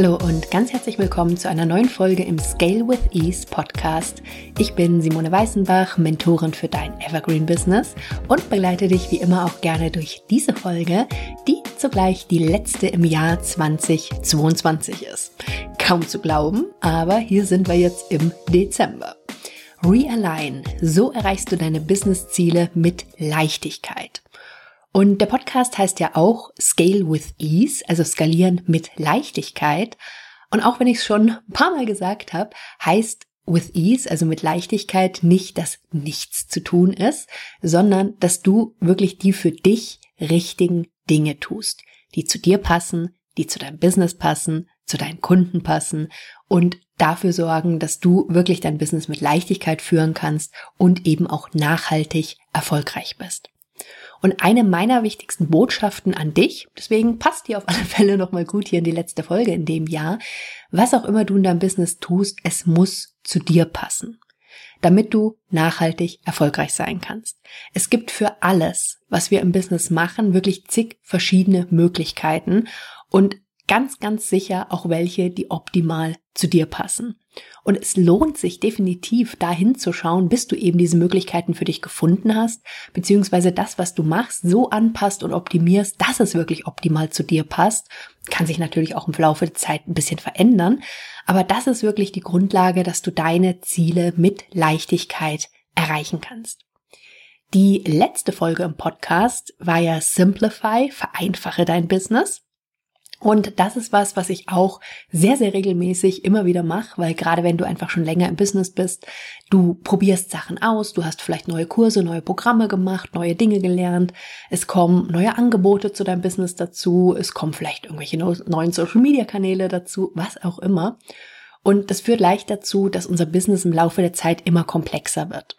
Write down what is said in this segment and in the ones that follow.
Hallo und ganz herzlich willkommen zu einer neuen Folge im Scale with Ease Podcast. Ich bin Simone Weißenbach, Mentorin für dein Evergreen Business und begleite dich wie immer auch gerne durch diese Folge, die zugleich die letzte im Jahr 2022 ist. Kaum zu glauben, aber hier sind wir jetzt im Dezember. Realign, so erreichst du deine Businessziele mit Leichtigkeit. Und der Podcast heißt ja auch Scale with Ease, also skalieren mit Leichtigkeit. Und auch wenn ich es schon ein paar Mal gesagt habe, heißt with Ease, also mit Leichtigkeit, nicht, dass nichts zu tun ist, sondern dass du wirklich die für dich richtigen Dinge tust, die zu dir passen, die zu deinem Business passen, zu deinen Kunden passen und dafür sorgen, dass du wirklich dein Business mit Leichtigkeit führen kannst und eben auch nachhaltig erfolgreich bist. Und eine meiner wichtigsten Botschaften an dich, deswegen passt die auf alle Fälle nochmal gut hier in die letzte Folge in dem Jahr, was auch immer du in deinem Business tust, es muss zu dir passen, damit du nachhaltig erfolgreich sein kannst. Es gibt für alles, was wir im Business machen, wirklich zig verschiedene Möglichkeiten und ganz, ganz sicher auch welche, die optimal zu dir passen. Und es lohnt sich definitiv dahin zu schauen, bis du eben diese Möglichkeiten für dich gefunden hast, beziehungsweise das, was du machst, so anpasst und optimierst, dass es wirklich optimal zu dir passt. Kann sich natürlich auch im Laufe der Zeit ein bisschen verändern, aber das ist wirklich die Grundlage, dass du deine Ziele mit Leichtigkeit erreichen kannst. Die letzte Folge im Podcast war ja Simplify, vereinfache dein Business. Und das ist was, was ich auch sehr, sehr regelmäßig immer wieder mache, weil gerade wenn du einfach schon länger im Business bist, du probierst Sachen aus, du hast vielleicht neue Kurse, neue Programme gemacht, neue Dinge gelernt, es kommen neue Angebote zu deinem Business dazu, es kommen vielleicht irgendwelche neuen Social-Media-Kanäle dazu, was auch immer. Und das führt leicht dazu, dass unser Business im Laufe der Zeit immer komplexer wird.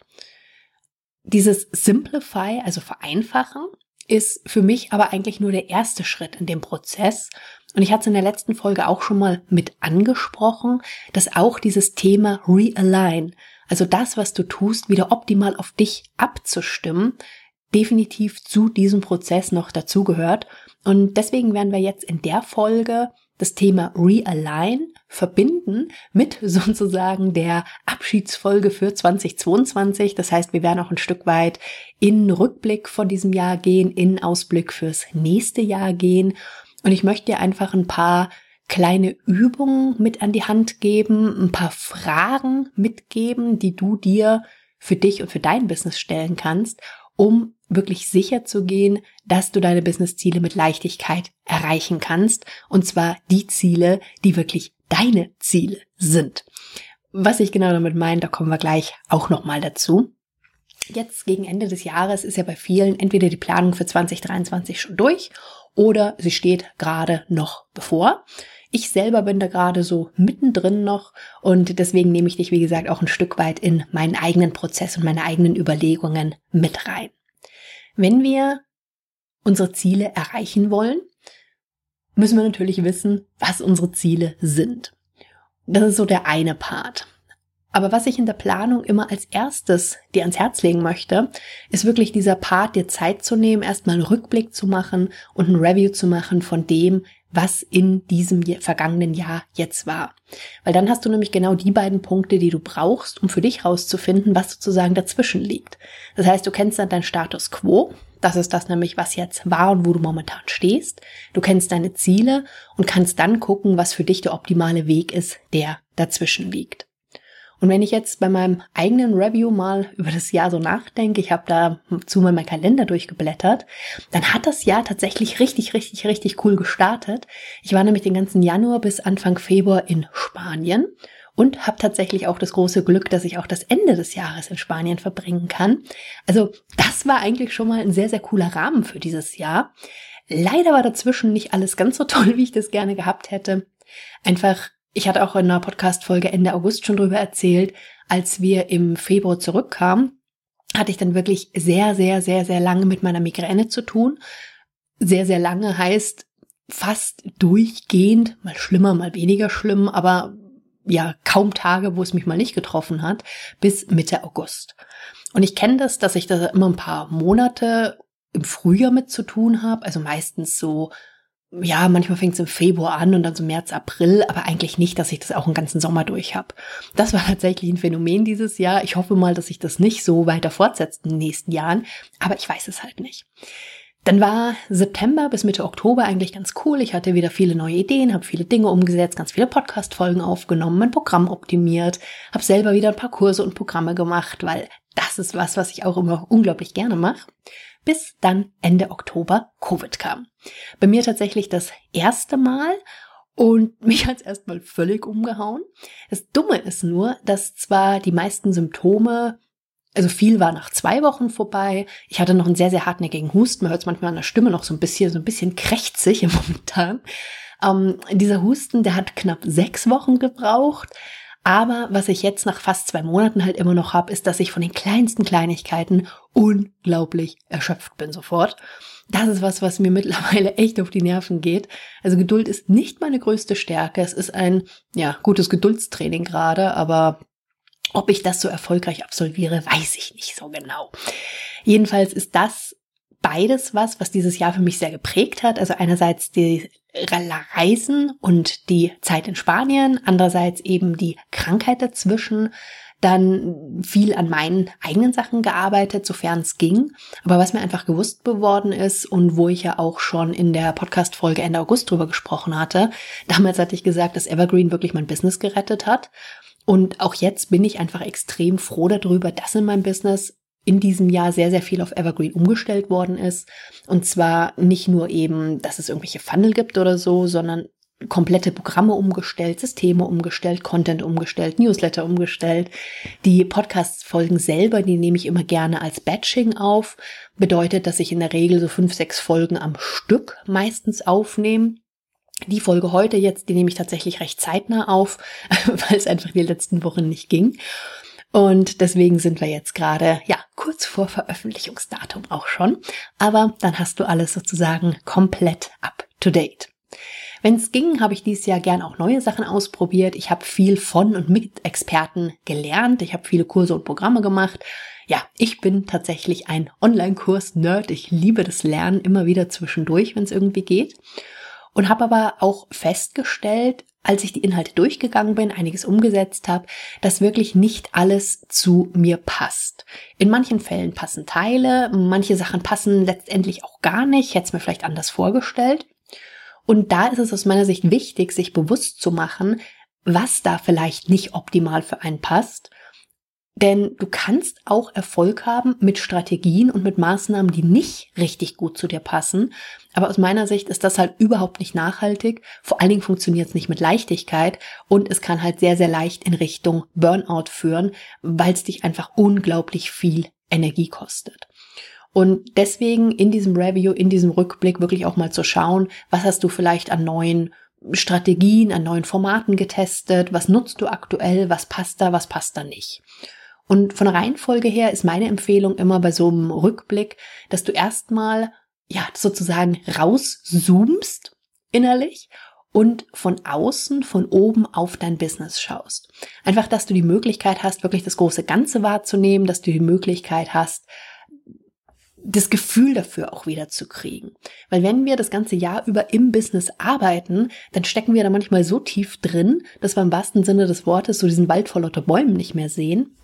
Dieses Simplify, also vereinfachen, ist für mich aber eigentlich nur der erste Schritt in dem Prozess. Und ich hatte es in der letzten Folge auch schon mal mit angesprochen, dass auch dieses Thema Realign, also das, was du tust, wieder optimal auf dich abzustimmen, definitiv zu diesem Prozess noch dazugehört. Und deswegen werden wir jetzt in der Folge das Thema Realign verbinden mit sozusagen der Abschiedsfolge für 2022. Das heißt, wir werden auch ein Stück weit in Rückblick von diesem Jahr gehen, in Ausblick fürs nächste Jahr gehen. Und ich möchte dir einfach ein paar kleine Übungen mit an die Hand geben, ein paar Fragen mitgeben, die du dir für dich und für dein Business stellen kannst, um wirklich sicher zu gehen, dass du deine Businessziele mit Leichtigkeit erreichen kannst. Und zwar die Ziele, die wirklich deine Ziele sind. Was ich genau damit meine, da kommen wir gleich auch nochmal dazu. Jetzt gegen Ende des Jahres ist ja bei vielen entweder die Planung für 2023 schon durch oder sie steht gerade noch bevor. Ich selber bin da gerade so mittendrin noch und deswegen nehme ich dich, wie gesagt, auch ein Stück weit in meinen eigenen Prozess und meine eigenen Überlegungen mit rein. Wenn wir unsere Ziele erreichen wollen, müssen wir natürlich wissen, was unsere Ziele sind. Das ist so der eine Part. Aber was ich in der Planung immer als erstes dir ans Herz legen möchte, ist wirklich dieser Part, dir Zeit zu nehmen, erstmal einen Rückblick zu machen und ein Review zu machen von dem, was in diesem vergangenen Jahr jetzt war. Weil dann hast du nämlich genau die beiden Punkte, die du brauchst, um für dich rauszufinden, was sozusagen dazwischen liegt. Das heißt, du kennst dann deinen Status quo. Das ist das nämlich, was jetzt war und wo du momentan stehst. Du kennst deine Ziele und kannst dann gucken, was für dich der optimale Weg ist, der dazwischen liegt. Und wenn ich jetzt bei meinem eigenen Review mal über das Jahr so nachdenke, ich habe dazu mal meinen Kalender durchgeblättert, dann hat das Jahr tatsächlich richtig, richtig, richtig cool gestartet. Ich war nämlich den ganzen Januar bis Anfang Februar in Spanien und habe tatsächlich auch das große Glück, dass ich auch das Ende des Jahres in Spanien verbringen kann. Also das war eigentlich schon mal ein sehr, sehr cooler Rahmen für dieses Jahr. Leider war dazwischen nicht alles ganz so toll, wie ich das gerne gehabt hätte. Einfach ich hatte auch in einer Podcast-Folge Ende August schon drüber erzählt, als wir im Februar zurückkamen, hatte ich dann wirklich sehr, sehr, sehr, sehr lange mit meiner Migräne zu tun. Sehr, sehr lange heißt fast durchgehend, mal schlimmer, mal weniger schlimm, aber ja, kaum Tage, wo es mich mal nicht getroffen hat, bis Mitte August. Und ich kenne das, dass ich da immer ein paar Monate im Frühjahr mit zu tun habe, also meistens so ja, manchmal fängt es im Februar an und dann so März, April, aber eigentlich nicht, dass ich das auch einen ganzen Sommer durch habe. Das war tatsächlich ein Phänomen dieses Jahr. Ich hoffe mal, dass sich das nicht so weiter fortsetzt in den nächsten Jahren, aber ich weiß es halt nicht. Dann war September bis Mitte Oktober eigentlich ganz cool. Ich hatte wieder viele neue Ideen, habe viele Dinge umgesetzt, ganz viele Podcast-Folgen aufgenommen, mein Programm optimiert, habe selber wieder ein paar Kurse und Programme gemacht, weil das ist was, was ich auch immer unglaublich gerne mache bis dann Ende Oktober Covid kam. Bei mir tatsächlich das erste Mal und mich hat es erstmal völlig umgehauen. Das Dumme ist nur, dass zwar die meisten Symptome also viel war nach zwei Wochen vorbei. Ich hatte noch einen sehr, sehr hartnäckigen Husten. Man hört es manchmal an der Stimme noch so ein bisschen, so ein bisschen krächzig im momentan. Ähm, dieser Husten, der hat knapp sechs Wochen gebraucht. Aber was ich jetzt nach fast zwei Monaten halt immer noch habe, ist, dass ich von den kleinsten Kleinigkeiten unglaublich erschöpft bin sofort. Das ist was, was mir mittlerweile echt auf die Nerven geht. Also Geduld ist nicht meine größte Stärke. Es ist ein, ja, gutes Geduldstraining gerade, aber ob ich das so erfolgreich absolviere, weiß ich nicht so genau. Jedenfalls ist das beides was, was dieses Jahr für mich sehr geprägt hat. Also einerseits die Reisen und die Zeit in Spanien, andererseits eben die Krankheit dazwischen, dann viel an meinen eigenen Sachen gearbeitet, sofern es ging. Aber was mir einfach gewusst geworden ist und wo ich ja auch schon in der Podcast-Folge Ende August drüber gesprochen hatte, damals hatte ich gesagt, dass Evergreen wirklich mein Business gerettet hat. Und auch jetzt bin ich einfach extrem froh darüber, dass in meinem Business in diesem Jahr sehr, sehr viel auf Evergreen umgestellt worden ist. Und zwar nicht nur eben, dass es irgendwelche Funnel gibt oder so, sondern komplette Programme umgestellt, Systeme umgestellt, Content umgestellt, Newsletter umgestellt. Die Podcast-Folgen selber, die nehme ich immer gerne als Batching auf. Bedeutet, dass ich in der Regel so fünf, sechs Folgen am Stück meistens aufnehme. Die Folge heute jetzt, die nehme ich tatsächlich recht zeitnah auf, weil es einfach die letzten Wochen nicht ging. Und deswegen sind wir jetzt gerade, ja, kurz vor Veröffentlichungsdatum auch schon. Aber dann hast du alles sozusagen komplett up to date. Wenn es ging, habe ich dieses Jahr gern auch neue Sachen ausprobiert. Ich habe viel von und mit Experten gelernt. Ich habe viele Kurse und Programme gemacht. Ja, ich bin tatsächlich ein Online-Kurs-Nerd. Ich liebe das Lernen immer wieder zwischendurch, wenn es irgendwie geht. Und habe aber auch festgestellt, als ich die Inhalte durchgegangen bin, einiges umgesetzt habe, dass wirklich nicht alles zu mir passt. In manchen Fällen passen Teile, manche Sachen passen letztendlich auch gar nicht, hätte es mir vielleicht anders vorgestellt. Und da ist es aus meiner Sicht wichtig, sich bewusst zu machen, was da vielleicht nicht optimal für einen passt denn du kannst auch Erfolg haben mit Strategien und mit Maßnahmen, die nicht richtig gut zu dir passen. Aber aus meiner Sicht ist das halt überhaupt nicht nachhaltig. Vor allen Dingen funktioniert es nicht mit Leichtigkeit und es kann halt sehr, sehr leicht in Richtung Burnout führen, weil es dich einfach unglaublich viel Energie kostet. Und deswegen in diesem Review, in diesem Rückblick wirklich auch mal zu schauen, was hast du vielleicht an neuen Strategien, an neuen Formaten getestet, was nutzt du aktuell, was passt da, was passt da nicht. Und von der Reihenfolge her ist meine Empfehlung immer bei so einem Rückblick, dass du erstmal, ja, sozusagen rauszoomst innerlich und von außen, von oben auf dein Business schaust. Einfach, dass du die Möglichkeit hast, wirklich das große Ganze wahrzunehmen, dass du die Möglichkeit hast, das Gefühl dafür auch wieder zu kriegen. Weil wenn wir das ganze Jahr über im Business arbeiten, dann stecken wir da manchmal so tief drin, dass wir im wahrsten Sinne des Wortes so diesen Wald vor lauter Bäumen nicht mehr sehen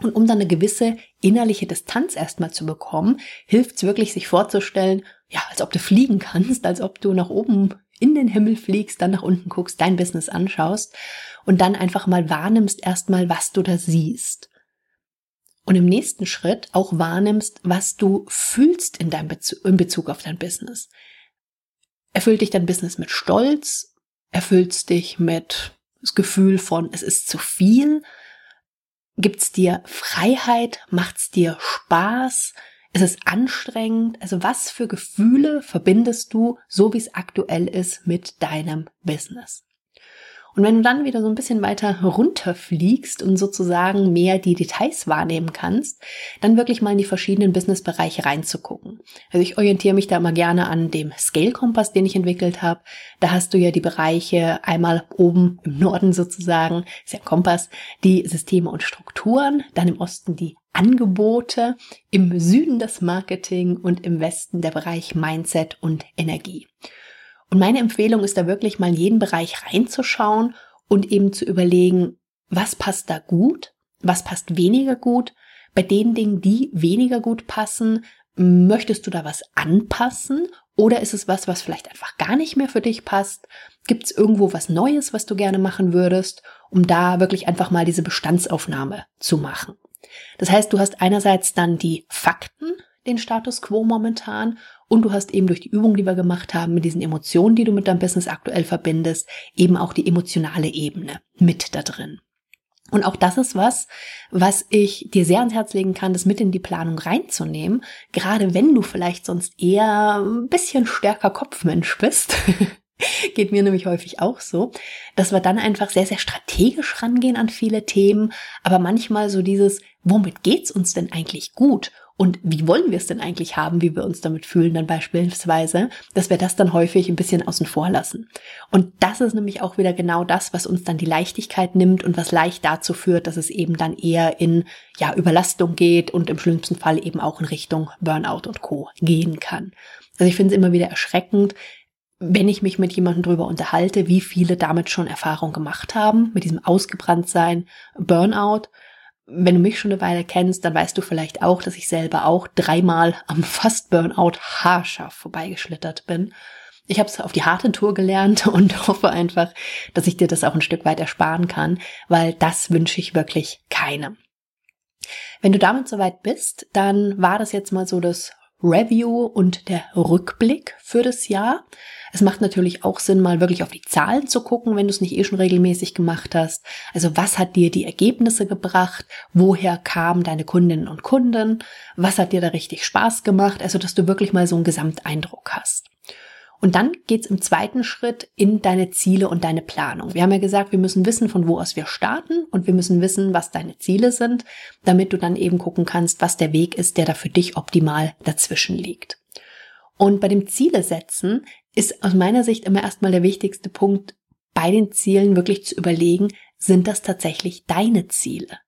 und um dann eine gewisse innerliche Distanz erstmal zu bekommen, hilft es wirklich, sich vorzustellen, ja, als ob du fliegen kannst, als ob du nach oben in den Himmel fliegst, dann nach unten guckst, dein Business anschaust und dann einfach mal wahrnimmst erstmal, was du da siehst. Und im nächsten Schritt auch wahrnimmst, was du fühlst in deinem Bezug, in Bezug auf dein Business. Erfüllt dich dein Business mit Stolz? Erfüllt dich mit das Gefühl von, es ist zu viel? Gibt's dir Freiheit? Macht's dir Spaß? Ist es anstrengend? Also was für Gefühle verbindest du, so wie es aktuell ist, mit deinem Business? Und wenn du dann wieder so ein bisschen weiter runterfliegst und sozusagen mehr die Details wahrnehmen kannst, dann wirklich mal in die verschiedenen Businessbereiche reinzugucken. Also ich orientiere mich da immer gerne an dem Scale-Kompass, den ich entwickelt habe. Da hast du ja die Bereiche einmal oben im Norden sozusagen, ist ja ein Kompass, die Systeme und Strukturen, dann im Osten die Angebote, im Süden das Marketing und im Westen der Bereich Mindset und Energie. Und meine Empfehlung ist da wirklich mal in jeden Bereich reinzuschauen und eben zu überlegen, was passt da gut, was passt weniger gut. Bei den Dingen, die weniger gut passen, möchtest du da was anpassen oder ist es was, was vielleicht einfach gar nicht mehr für dich passt? Gibt es irgendwo was Neues, was du gerne machen würdest, um da wirklich einfach mal diese Bestandsaufnahme zu machen? Das heißt, du hast einerseits dann die Fakten, den Status quo momentan und du hast eben durch die Übung, die wir gemacht haben, mit diesen Emotionen, die du mit deinem Business aktuell verbindest, eben auch die emotionale Ebene mit da drin. Und auch das ist was, was ich dir sehr ans Herz legen kann, das mit in die Planung reinzunehmen. Gerade wenn du vielleicht sonst eher ein bisschen stärker Kopfmensch bist. Geht mir nämlich häufig auch so, dass wir dann einfach sehr, sehr strategisch rangehen an viele Themen, aber manchmal so dieses, womit geht's uns denn eigentlich gut? Und wie wollen wir es denn eigentlich haben, wie wir uns damit fühlen, dann beispielsweise, dass wir das dann häufig ein bisschen außen vor lassen. Und das ist nämlich auch wieder genau das, was uns dann die Leichtigkeit nimmt und was leicht dazu führt, dass es eben dann eher in, ja, Überlastung geht und im schlimmsten Fall eben auch in Richtung Burnout und Co. gehen kann. Also ich finde es immer wieder erschreckend, wenn ich mich mit jemandem drüber unterhalte, wie viele damit schon Erfahrung gemacht haben, mit diesem Ausgebranntsein, Burnout wenn du mich schon eine Weile kennst, dann weißt du vielleicht auch, dass ich selber auch dreimal am fast Burnout haarscharf vorbeigeschlittert bin. Ich habe es auf die harte Tour gelernt und hoffe einfach, dass ich dir das auch ein Stück weit ersparen kann, weil das wünsche ich wirklich keinem. Wenn du damit soweit bist, dann war das jetzt mal so das Review und der Rückblick für das Jahr. Es macht natürlich auch Sinn, mal wirklich auf die Zahlen zu gucken, wenn du es nicht eh schon regelmäßig gemacht hast. Also was hat dir die Ergebnisse gebracht? Woher kamen deine Kundinnen und Kunden? Was hat dir da richtig Spaß gemacht? Also dass du wirklich mal so einen Gesamteindruck hast. Und dann geht's im zweiten Schritt in deine Ziele und deine Planung. Wir haben ja gesagt, wir müssen wissen, von wo aus wir starten und wir müssen wissen, was deine Ziele sind, damit du dann eben gucken kannst, was der Weg ist, der da für dich optimal dazwischen liegt. Und bei dem Ziele setzen ist aus meiner Sicht immer erstmal der wichtigste Punkt, bei den Zielen wirklich zu überlegen, sind das tatsächlich deine Ziele?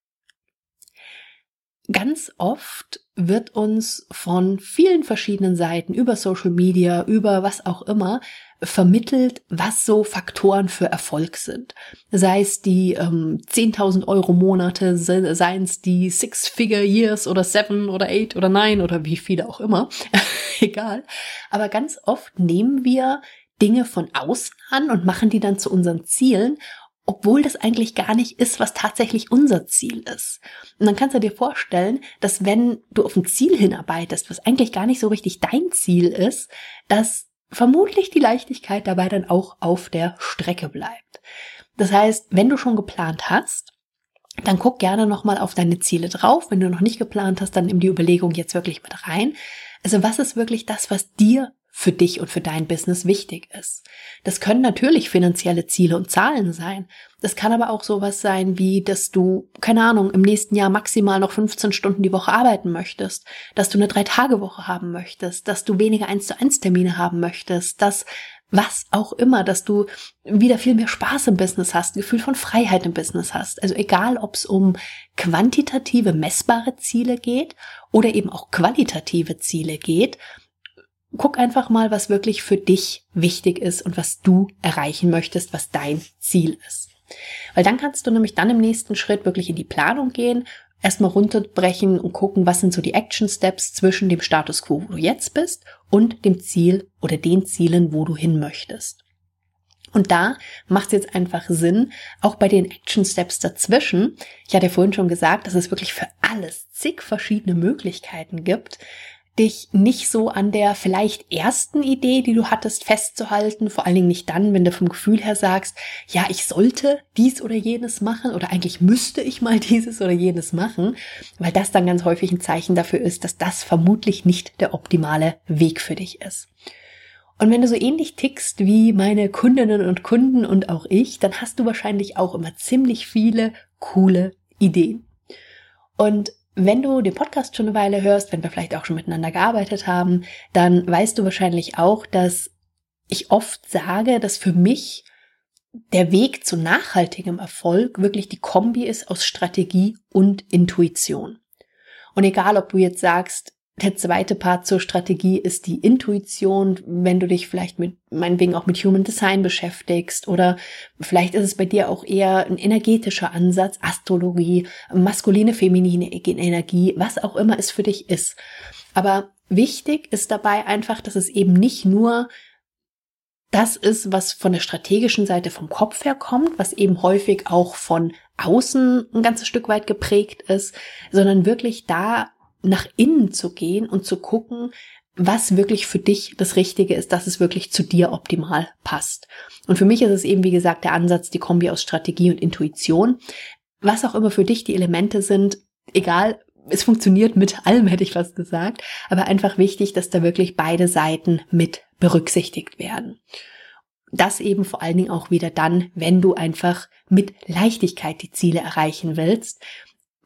Ganz oft wird uns von vielen verschiedenen Seiten über Social Media, über was auch immer, vermittelt, was so Faktoren für Erfolg sind. Sei es die ähm, 10.000 Euro Monate, seien es die Six-Figure Years oder Seven oder Eight oder Nine oder wie viele auch immer. Egal. Aber ganz oft nehmen wir Dinge von außen an und machen die dann zu unseren Zielen obwohl das eigentlich gar nicht ist, was tatsächlich unser Ziel ist. Und dann kannst du dir vorstellen, dass wenn du auf ein Ziel hinarbeitest, was eigentlich gar nicht so richtig dein Ziel ist, dass vermutlich die Leichtigkeit dabei dann auch auf der Strecke bleibt. Das heißt, wenn du schon geplant hast, dann guck gerne nochmal auf deine Ziele drauf. Wenn du noch nicht geplant hast, dann nimm die Überlegung jetzt wirklich mit rein. Also was ist wirklich das, was dir für dich und für dein Business wichtig ist. Das können natürlich finanzielle Ziele und Zahlen sein. Das kann aber auch sowas sein wie, dass du, keine Ahnung, im nächsten Jahr maximal noch 15 Stunden die Woche arbeiten möchtest, dass du eine Drei-Tage-Woche haben möchtest, dass du weniger 1 zu 1 Termine haben möchtest, dass was auch immer, dass du wieder viel mehr Spaß im Business hast, ein Gefühl von Freiheit im Business hast. Also egal, ob es um quantitative, messbare Ziele geht oder eben auch qualitative Ziele geht, guck einfach mal, was wirklich für dich wichtig ist und was du erreichen möchtest, was dein Ziel ist. Weil dann kannst du nämlich dann im nächsten Schritt wirklich in die Planung gehen, erstmal runterbrechen und gucken, was sind so die Action Steps zwischen dem Status quo, wo du jetzt bist, und dem Ziel oder den Zielen, wo du hin möchtest. Und da macht es jetzt einfach Sinn, auch bei den Action Steps dazwischen. Ich hatte ja vorhin schon gesagt, dass es wirklich für alles zig verschiedene Möglichkeiten gibt, dich nicht so an der vielleicht ersten Idee, die du hattest, festzuhalten. Vor allen Dingen nicht dann, wenn du vom Gefühl her sagst, ja, ich sollte dies oder jenes machen oder eigentlich müsste ich mal dieses oder jenes machen, weil das dann ganz häufig ein Zeichen dafür ist, dass das vermutlich nicht der optimale Weg für dich ist. Und wenn du so ähnlich tickst wie meine Kundinnen und Kunden und auch ich, dann hast du wahrscheinlich auch immer ziemlich viele coole Ideen. Und wenn du den Podcast schon eine Weile hörst, wenn wir vielleicht auch schon miteinander gearbeitet haben, dann weißt du wahrscheinlich auch, dass ich oft sage, dass für mich der Weg zu nachhaltigem Erfolg wirklich die Kombi ist aus Strategie und Intuition. Und egal, ob du jetzt sagst, Der zweite Part zur Strategie ist die Intuition, wenn du dich vielleicht mit, meinetwegen auch mit Human Design beschäftigst oder vielleicht ist es bei dir auch eher ein energetischer Ansatz, Astrologie, maskuline, feminine Energie, was auch immer es für dich ist. Aber wichtig ist dabei einfach, dass es eben nicht nur das ist, was von der strategischen Seite vom Kopf her kommt, was eben häufig auch von außen ein ganzes Stück weit geprägt ist, sondern wirklich da nach innen zu gehen und zu gucken, was wirklich für dich das Richtige ist, dass es wirklich zu dir optimal passt. Und für mich ist es eben, wie gesagt, der Ansatz, die Kombi aus Strategie und Intuition. Was auch immer für dich die Elemente sind, egal, es funktioniert mit allem, hätte ich fast gesagt, aber einfach wichtig, dass da wirklich beide Seiten mit berücksichtigt werden. Das eben vor allen Dingen auch wieder dann, wenn du einfach mit Leichtigkeit die Ziele erreichen willst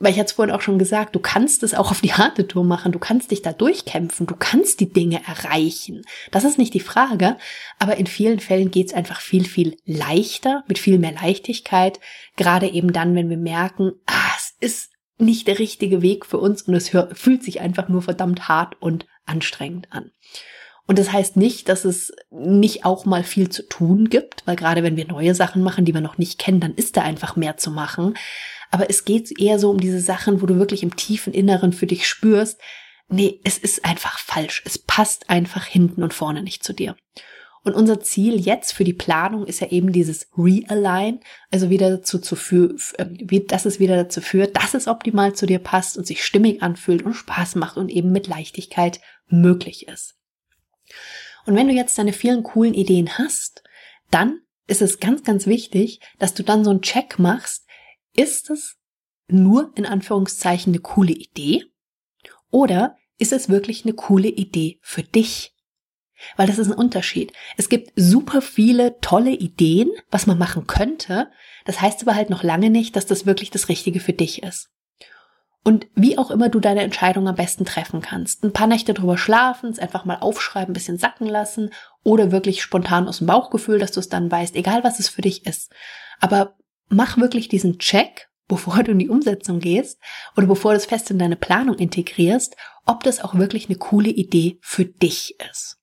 weil ich hatte es vorhin auch schon gesagt, du kannst es auch auf die harte Tour machen, du kannst dich da durchkämpfen, du kannst die Dinge erreichen. Das ist nicht die Frage, aber in vielen Fällen geht es einfach viel, viel leichter, mit viel mehr Leichtigkeit, gerade eben dann, wenn wir merken, ah, es ist nicht der richtige Weg für uns und es fühlt sich einfach nur verdammt hart und anstrengend an. Und das heißt nicht, dass es nicht auch mal viel zu tun gibt, weil gerade wenn wir neue Sachen machen, die wir noch nicht kennen, dann ist da einfach mehr zu machen. Aber es geht eher so um diese Sachen, wo du wirklich im tiefen Inneren für dich spürst, nee, es ist einfach falsch. Es passt einfach hinten und vorne nicht zu dir. Und unser Ziel jetzt für die Planung ist ja eben dieses Realign, also wieder dazu zu führen, äh, dass es wieder dazu führt, dass es optimal zu dir passt und sich stimmig anfühlt und Spaß macht und eben mit Leichtigkeit möglich ist. Und wenn du jetzt deine vielen coolen Ideen hast, dann ist es ganz, ganz wichtig, dass du dann so einen Check machst, ist es nur in Anführungszeichen eine coole Idee? Oder ist es wirklich eine coole Idee für dich? Weil das ist ein Unterschied. Es gibt super viele tolle Ideen, was man machen könnte. Das heißt aber halt noch lange nicht, dass das wirklich das Richtige für dich ist. Und wie auch immer du deine Entscheidung am besten treffen kannst. Ein paar Nächte drüber schlafen, es einfach mal aufschreiben, ein bisschen sacken lassen oder wirklich spontan aus dem Bauchgefühl, dass du es dann weißt, egal was es für dich ist. Aber mach wirklich diesen Check, bevor du in die Umsetzung gehst oder bevor du es fest in deine Planung integrierst, ob das auch wirklich eine coole Idee für dich ist.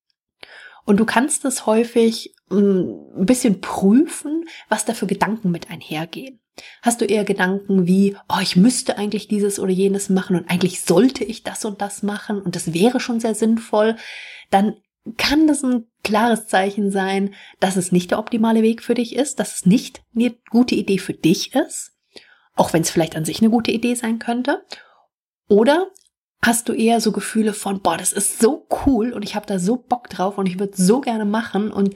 Und du kannst es häufig hm, ein bisschen prüfen, was da für Gedanken mit einhergehen. Hast du eher Gedanken wie, oh, ich müsste eigentlich dieses oder jenes machen und eigentlich sollte ich das und das machen und das wäre schon sehr sinnvoll, dann kann das ein klares Zeichen sein, dass es nicht der optimale Weg für dich ist, dass es nicht eine gute Idee für dich ist, auch wenn es vielleicht an sich eine gute Idee sein könnte. Oder hast du eher so Gefühle von, boah, das ist so cool und ich habe da so Bock drauf und ich würde so gerne machen und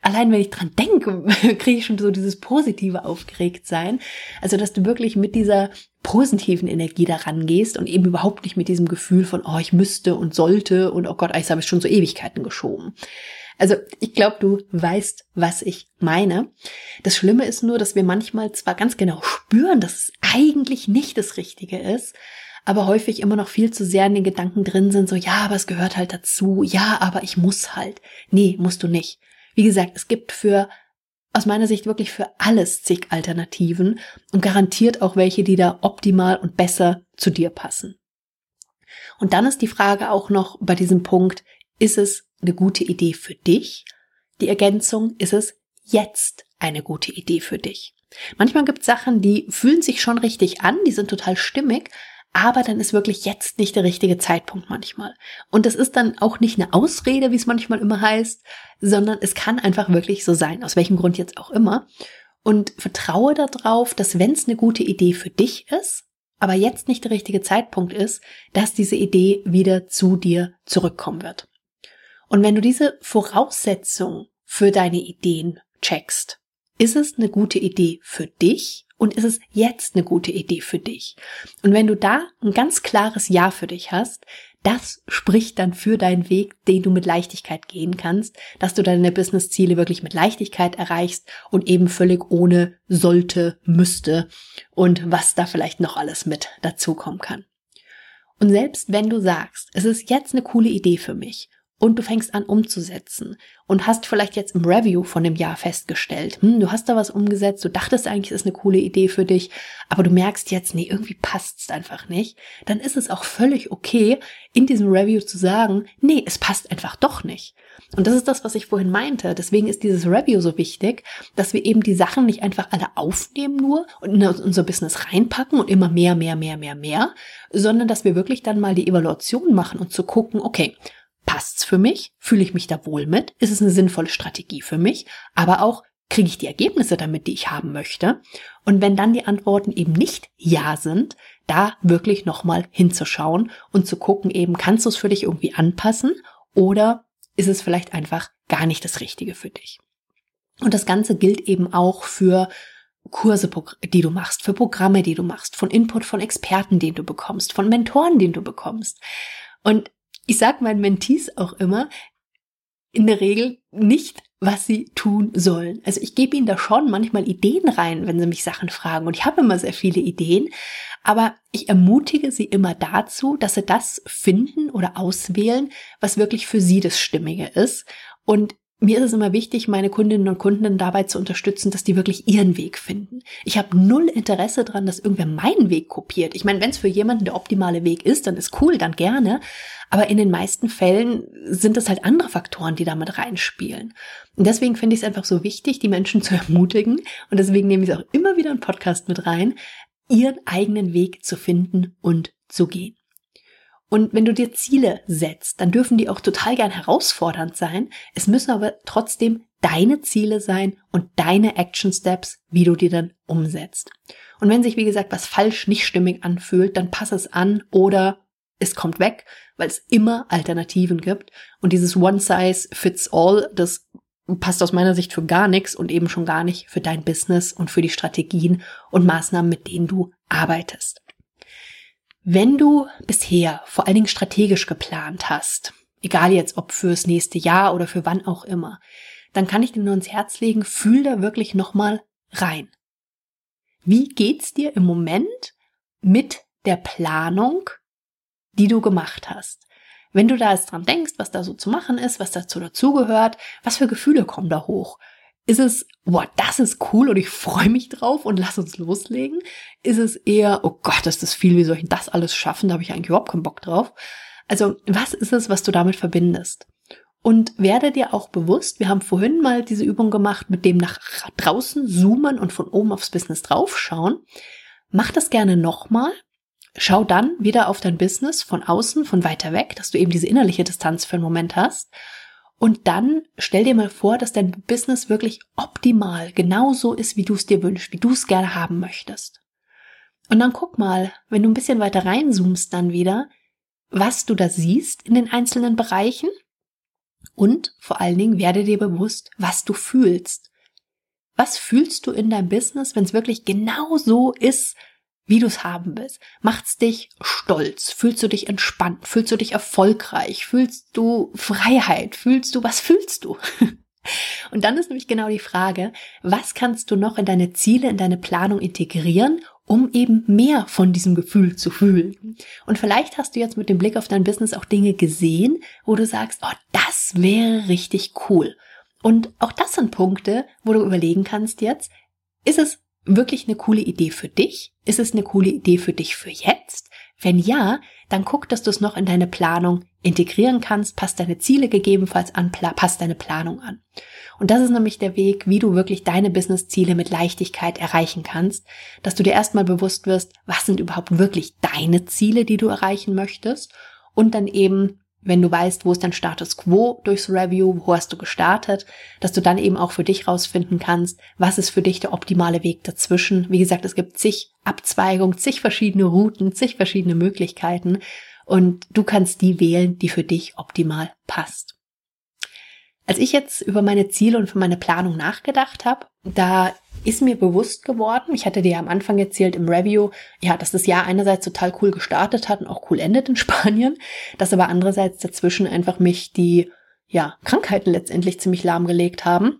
allein wenn ich dran denke, kriege ich schon so dieses positive aufgeregt sein. Also, dass du wirklich mit dieser positiven Energie daran gehst und eben überhaupt nicht mit diesem Gefühl von, oh, ich müsste und sollte und oh Gott, ich habe es schon so Ewigkeiten geschoben. Also ich glaube, du weißt, was ich meine. Das Schlimme ist nur, dass wir manchmal zwar ganz genau spüren, dass es eigentlich nicht das Richtige ist, aber häufig immer noch viel zu sehr in den Gedanken drin sind, so ja, aber es gehört halt dazu, ja, aber ich muss halt. Nee, musst du nicht. Wie gesagt, es gibt für aus meiner Sicht wirklich für alles zig Alternativen und garantiert auch welche, die da optimal und besser zu dir passen. Und dann ist die Frage auch noch bei diesem Punkt, ist es eine gute Idee für dich? Die Ergänzung, ist es jetzt eine gute Idee für dich? Manchmal gibt es Sachen, die fühlen sich schon richtig an, die sind total stimmig, aber dann ist wirklich jetzt nicht der richtige Zeitpunkt manchmal. Und das ist dann auch nicht eine Ausrede, wie es manchmal immer heißt, sondern es kann einfach wirklich so sein, aus welchem Grund jetzt auch immer. Und vertraue darauf, dass wenn es eine gute Idee für dich ist, aber jetzt nicht der richtige Zeitpunkt ist, dass diese Idee wieder zu dir zurückkommen wird. Und wenn du diese Voraussetzung für deine Ideen checkst, ist es eine gute Idee für dich und ist es jetzt eine gute Idee für dich? Und wenn du da ein ganz klares Ja für dich hast, das spricht dann für deinen Weg, den du mit Leichtigkeit gehen kannst, dass du deine Business-Ziele wirklich mit Leichtigkeit erreichst und eben völlig ohne sollte, müsste und was da vielleicht noch alles mit dazukommen kann. Und selbst wenn du sagst, es ist jetzt eine coole Idee für mich und du fängst an umzusetzen und hast vielleicht jetzt im Review von dem Jahr festgestellt, hm, du hast da was umgesetzt, du dachtest eigentlich, es ist eine coole Idee für dich, aber du merkst jetzt, nee, irgendwie passt es einfach nicht, dann ist es auch völlig okay, in diesem Review zu sagen, nee, es passt einfach doch nicht. Und das ist das, was ich vorhin meinte. Deswegen ist dieses Review so wichtig, dass wir eben die Sachen nicht einfach alle aufnehmen nur und in unser Business reinpacken und immer mehr, mehr, mehr, mehr, mehr, sondern dass wir wirklich dann mal die Evaluation machen und zu gucken, okay, Passt's für mich? Fühle ich mich da wohl mit? Ist es eine sinnvolle Strategie für mich? Aber auch, kriege ich die Ergebnisse damit, die ich haben möchte? Und wenn dann die Antworten eben nicht Ja sind, da wirklich nochmal hinzuschauen und zu gucken eben, kannst du es für dich irgendwie anpassen oder ist es vielleicht einfach gar nicht das Richtige für dich? Und das Ganze gilt eben auch für Kurse, die du machst, für Programme, die du machst, von Input von Experten, den du bekommst, von Mentoren, den du bekommst. Und ich sag meinen Mentees auch immer, in der Regel nicht, was sie tun sollen. Also ich gebe ihnen da schon manchmal Ideen rein, wenn sie mich Sachen fragen. Und ich habe immer sehr viele Ideen, aber ich ermutige sie immer dazu, dass sie das finden oder auswählen, was wirklich für sie das Stimmige ist. Und mir ist es immer wichtig, meine Kundinnen und Kunden dabei zu unterstützen, dass die wirklich ihren Weg finden. Ich habe null Interesse daran, dass irgendwer meinen Weg kopiert. Ich meine, wenn es für jemanden der optimale Weg ist, dann ist cool, dann gerne. Aber in den meisten Fällen sind es halt andere Faktoren, die damit reinspielen. Und deswegen finde ich es einfach so wichtig, die Menschen zu ermutigen. Und deswegen nehme ich auch immer wieder einen Podcast mit rein, ihren eigenen Weg zu finden und zu gehen. Und wenn du dir Ziele setzt, dann dürfen die auch total gern herausfordernd sein. Es müssen aber trotzdem deine Ziele sein und deine Action Steps, wie du die dann umsetzt. Und wenn sich, wie gesagt, was falsch, nicht stimmig anfühlt, dann pass es an oder es kommt weg, weil es immer Alternativen gibt. Und dieses One Size Fits All, das passt aus meiner Sicht für gar nichts und eben schon gar nicht für dein Business und für die Strategien und Maßnahmen, mit denen du arbeitest. Wenn du bisher vor allen Dingen strategisch geplant hast, egal jetzt ob fürs nächste Jahr oder für wann auch immer, dann kann ich dir nur ins Herz legen, fühl da wirklich nochmal rein. Wie geht's dir im Moment mit der Planung die du gemacht hast. Wenn du da jetzt dran denkst, was da so zu machen ist, was dazu dazugehört, was für Gefühle kommen da hoch? Ist es, boah, das ist cool und ich freue mich drauf und lass uns loslegen? Ist es eher, oh Gott, ist das viel, wie soll ich das alles schaffen? Da habe ich eigentlich überhaupt keinen Bock drauf. Also, was ist es, was du damit verbindest? Und werde dir auch bewusst, wir haben vorhin mal diese Übung gemacht mit dem nach draußen zoomen und von oben aufs Business draufschauen. Mach das gerne nochmal Schau dann wieder auf dein Business von außen, von weiter weg, dass du eben diese innerliche Distanz für einen Moment hast. Und dann stell dir mal vor, dass dein Business wirklich optimal genauso ist, wie du es dir wünschst, wie du es gerne haben möchtest. Und dann guck mal, wenn du ein bisschen weiter reinzoomst dann wieder, was du da siehst in den einzelnen Bereichen und vor allen Dingen werde dir bewusst, was du fühlst. Was fühlst du in deinem Business, wenn es wirklich genau so ist, wie du es haben willst. Macht's dich stolz? Fühlst du dich entspannt? Fühlst du dich erfolgreich? Fühlst du Freiheit? Fühlst du, was fühlst du? Und dann ist nämlich genau die Frage, was kannst du noch in deine Ziele, in deine Planung integrieren, um eben mehr von diesem Gefühl zu fühlen. Und vielleicht hast du jetzt mit dem Blick auf dein Business auch Dinge gesehen, wo du sagst, oh, das wäre richtig cool. Und auch das sind Punkte, wo du überlegen kannst jetzt, ist es wirklich eine coole Idee für dich? Ist es eine coole Idee für dich für jetzt? Wenn ja, dann guck, dass du es noch in deine Planung integrieren kannst, passt deine Ziele gegebenenfalls an, passt deine Planung an. Und das ist nämlich der Weg, wie du wirklich deine Business-Ziele mit Leichtigkeit erreichen kannst, dass du dir erstmal bewusst wirst, was sind überhaupt wirklich deine Ziele, die du erreichen möchtest und dann eben wenn du weißt, wo ist dein Status quo durchs Review, wo hast du gestartet, dass du dann eben auch für dich rausfinden kannst, was ist für dich der optimale Weg dazwischen. Wie gesagt, es gibt zig Abzweigungen, zig verschiedene Routen, zig verschiedene Möglichkeiten und du kannst die wählen, die für dich optimal passt. Als ich jetzt über meine Ziele und für meine Planung nachgedacht habe, da ist mir bewusst geworden, ich hatte dir ja am Anfang erzählt im Review, ja, dass das Jahr einerseits total cool gestartet hat und auch cool endet in Spanien, dass aber andererseits dazwischen einfach mich die, ja, Krankheiten letztendlich ziemlich lahmgelegt haben.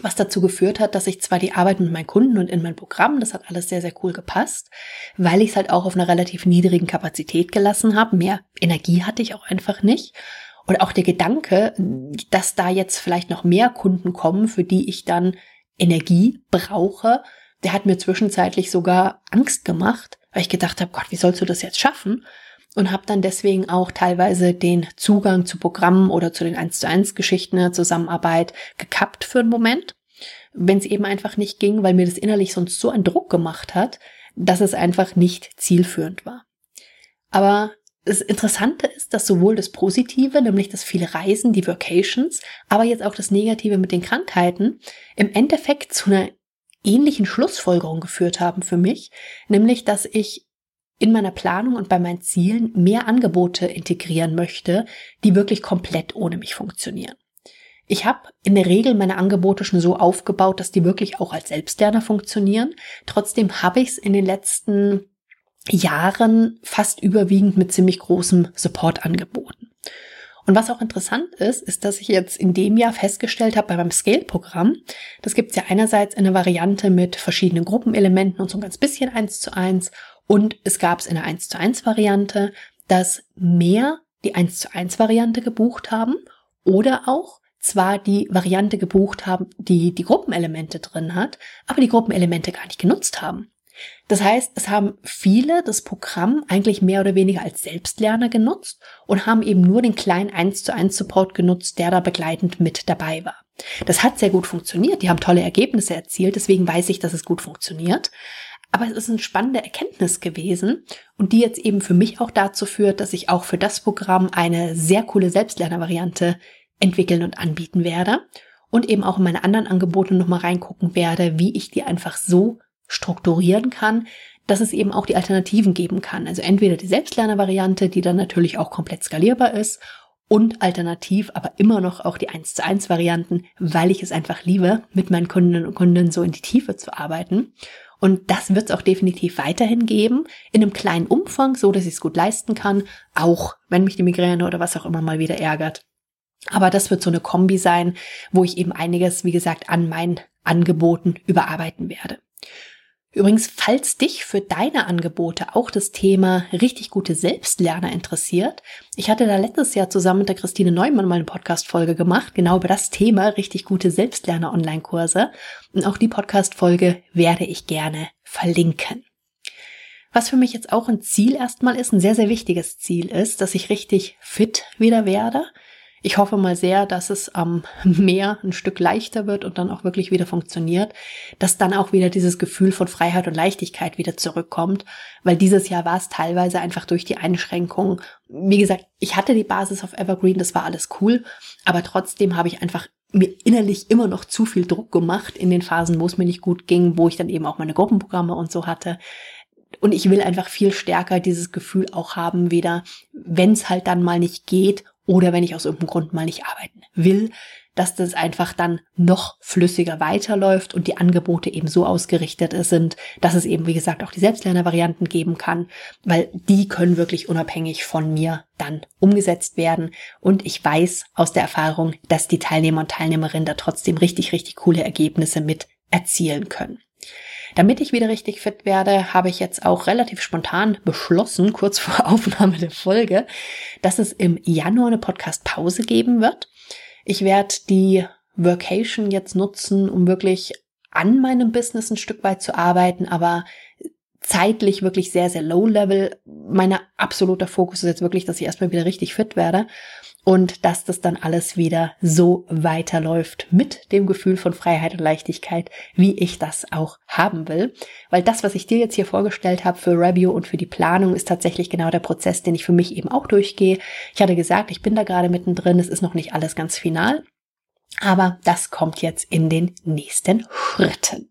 Was dazu geführt hat, dass ich zwar die Arbeit mit meinen Kunden und in mein Programm, das hat alles sehr, sehr cool gepasst, weil ich es halt auch auf einer relativ niedrigen Kapazität gelassen habe. Mehr Energie hatte ich auch einfach nicht. oder auch der Gedanke, dass da jetzt vielleicht noch mehr Kunden kommen, für die ich dann Energie brauche, der hat mir zwischenzeitlich sogar Angst gemacht, weil ich gedacht habe, Gott, wie sollst du das jetzt schaffen? Und habe dann deswegen auch teilweise den Zugang zu Programmen oder zu den 1 zu 1 Geschichten der Zusammenarbeit gekappt für einen Moment, wenn es eben einfach nicht ging, weil mir das innerlich sonst so einen Druck gemacht hat, dass es einfach nicht zielführend war. Aber das Interessante ist, dass sowohl das Positive, nämlich das viele Reisen, die Vacations, aber jetzt auch das Negative mit den Krankheiten im Endeffekt zu einer ähnlichen Schlussfolgerung geführt haben für mich, nämlich dass ich in meiner Planung und bei meinen Zielen mehr Angebote integrieren möchte, die wirklich komplett ohne mich funktionieren. Ich habe in der Regel meine Angebote schon so aufgebaut, dass die wirklich auch als Selbstlerner funktionieren. Trotzdem habe ich es in den letzten Jahren fast überwiegend mit ziemlich großem Support angeboten. Und was auch interessant ist, ist, dass ich jetzt in dem Jahr festgestellt habe bei meinem Scale-Programm, das gibt es ja einerseits eine Variante mit verschiedenen Gruppenelementen und so ein ganz bisschen eins zu eins und es gab es in der eins zu eins Variante, dass mehr die eins zu eins Variante gebucht haben oder auch zwar die Variante gebucht haben, die die Gruppenelemente drin hat, aber die Gruppenelemente gar nicht genutzt haben. Das heißt, es haben viele das Programm eigentlich mehr oder weniger als Selbstlerner genutzt und haben eben nur den kleinen 1 zu 1 Support genutzt, der da begleitend mit dabei war. Das hat sehr gut funktioniert. Die haben tolle Ergebnisse erzielt. Deswegen weiß ich, dass es gut funktioniert. Aber es ist eine spannende Erkenntnis gewesen und die jetzt eben für mich auch dazu führt, dass ich auch für das Programm eine sehr coole Selbstlernervariante entwickeln und anbieten werde und eben auch in meine anderen Angebote nochmal reingucken werde, wie ich die einfach so strukturieren kann, dass es eben auch die Alternativen geben kann. Also entweder die Selbstlerner-Variante, die dann natürlich auch komplett skalierbar ist und alternativ aber immer noch auch die 1 zu 1 Varianten, weil ich es einfach liebe, mit meinen Kundinnen und Kunden so in die Tiefe zu arbeiten. Und das wird es auch definitiv weiterhin geben, in einem kleinen Umfang, so dass ich es gut leisten kann, auch wenn mich die Migräne oder was auch immer mal wieder ärgert. Aber das wird so eine Kombi sein, wo ich eben einiges, wie gesagt, an meinen Angeboten überarbeiten werde. Übrigens, falls dich für deine Angebote auch das Thema richtig gute Selbstlerner interessiert, ich hatte da letztes Jahr zusammen mit der Christine Neumann mal eine Podcast-Folge gemacht, genau über das Thema richtig gute Selbstlerner-Online-Kurse. Und auch die Podcast-Folge werde ich gerne verlinken. Was für mich jetzt auch ein Ziel erstmal ist, ein sehr, sehr wichtiges Ziel ist, dass ich richtig fit wieder werde. Ich hoffe mal sehr, dass es am Meer ein Stück leichter wird und dann auch wirklich wieder funktioniert, dass dann auch wieder dieses Gefühl von Freiheit und Leichtigkeit wieder zurückkommt, weil dieses Jahr war es teilweise einfach durch die Einschränkungen. Wie gesagt, ich hatte die Basis auf Evergreen, das war alles cool, aber trotzdem habe ich einfach mir innerlich immer noch zu viel Druck gemacht in den Phasen, wo es mir nicht gut ging, wo ich dann eben auch meine Gruppenprogramme und so hatte. Und ich will einfach viel stärker dieses Gefühl auch haben, wieder, wenn es halt dann mal nicht geht oder wenn ich aus irgendeinem Grund mal nicht arbeiten will, dass das einfach dann noch flüssiger weiterläuft und die Angebote eben so ausgerichtet sind, dass es eben, wie gesagt, auch die Selbstlerner-Varianten geben kann, weil die können wirklich unabhängig von mir dann umgesetzt werden. Und ich weiß aus der Erfahrung, dass die Teilnehmer und Teilnehmerinnen da trotzdem richtig, richtig coole Ergebnisse mit erzielen können. Damit ich wieder richtig fit werde, habe ich jetzt auch relativ spontan beschlossen, kurz vor Aufnahme der Folge, dass es im Januar eine Podcast-Pause geben wird. Ich werde die Workation jetzt nutzen, um wirklich an meinem Business ein Stück weit zu arbeiten, aber zeitlich wirklich sehr, sehr low level. Mein absoluter Fokus ist jetzt wirklich, dass ich erstmal wieder richtig fit werde und dass das dann alles wieder so weiterläuft mit dem Gefühl von Freiheit und Leichtigkeit, wie ich das auch haben will. Weil das, was ich dir jetzt hier vorgestellt habe für Review und für die Planung, ist tatsächlich genau der Prozess, den ich für mich eben auch durchgehe. Ich hatte gesagt, ich bin da gerade mittendrin, es ist noch nicht alles ganz final. Aber das kommt jetzt in den nächsten Schritten.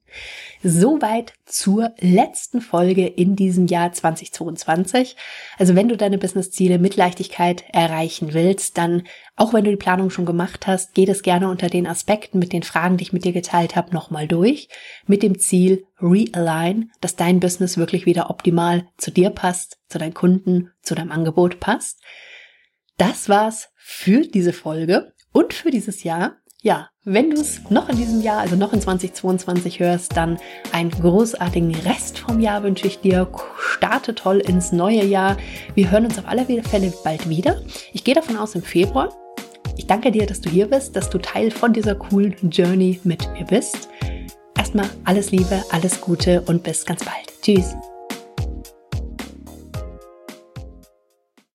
Soweit zur letzten Folge in diesem Jahr 2022. Also wenn du deine Businessziele mit Leichtigkeit erreichen willst, dann, auch wenn du die Planung schon gemacht hast, geh das gerne unter den Aspekten mit den Fragen, die ich mit dir geteilt habe, nochmal durch. Mit dem Ziel Realign, dass dein Business wirklich wieder optimal zu dir passt, zu deinen Kunden, zu deinem Angebot passt. Das war's für diese Folge und für dieses Jahr ja, wenn du es noch in diesem Jahr, also noch in 2022 hörst, dann einen großartigen Rest vom Jahr wünsche ich dir. Starte toll ins neue Jahr. Wir hören uns auf alle Fälle bald wieder. Ich gehe davon aus im Februar. Ich danke dir, dass du hier bist, dass du Teil von dieser coolen Journey mit mir bist. Erstmal alles Liebe, alles Gute und bis ganz bald. Tschüss.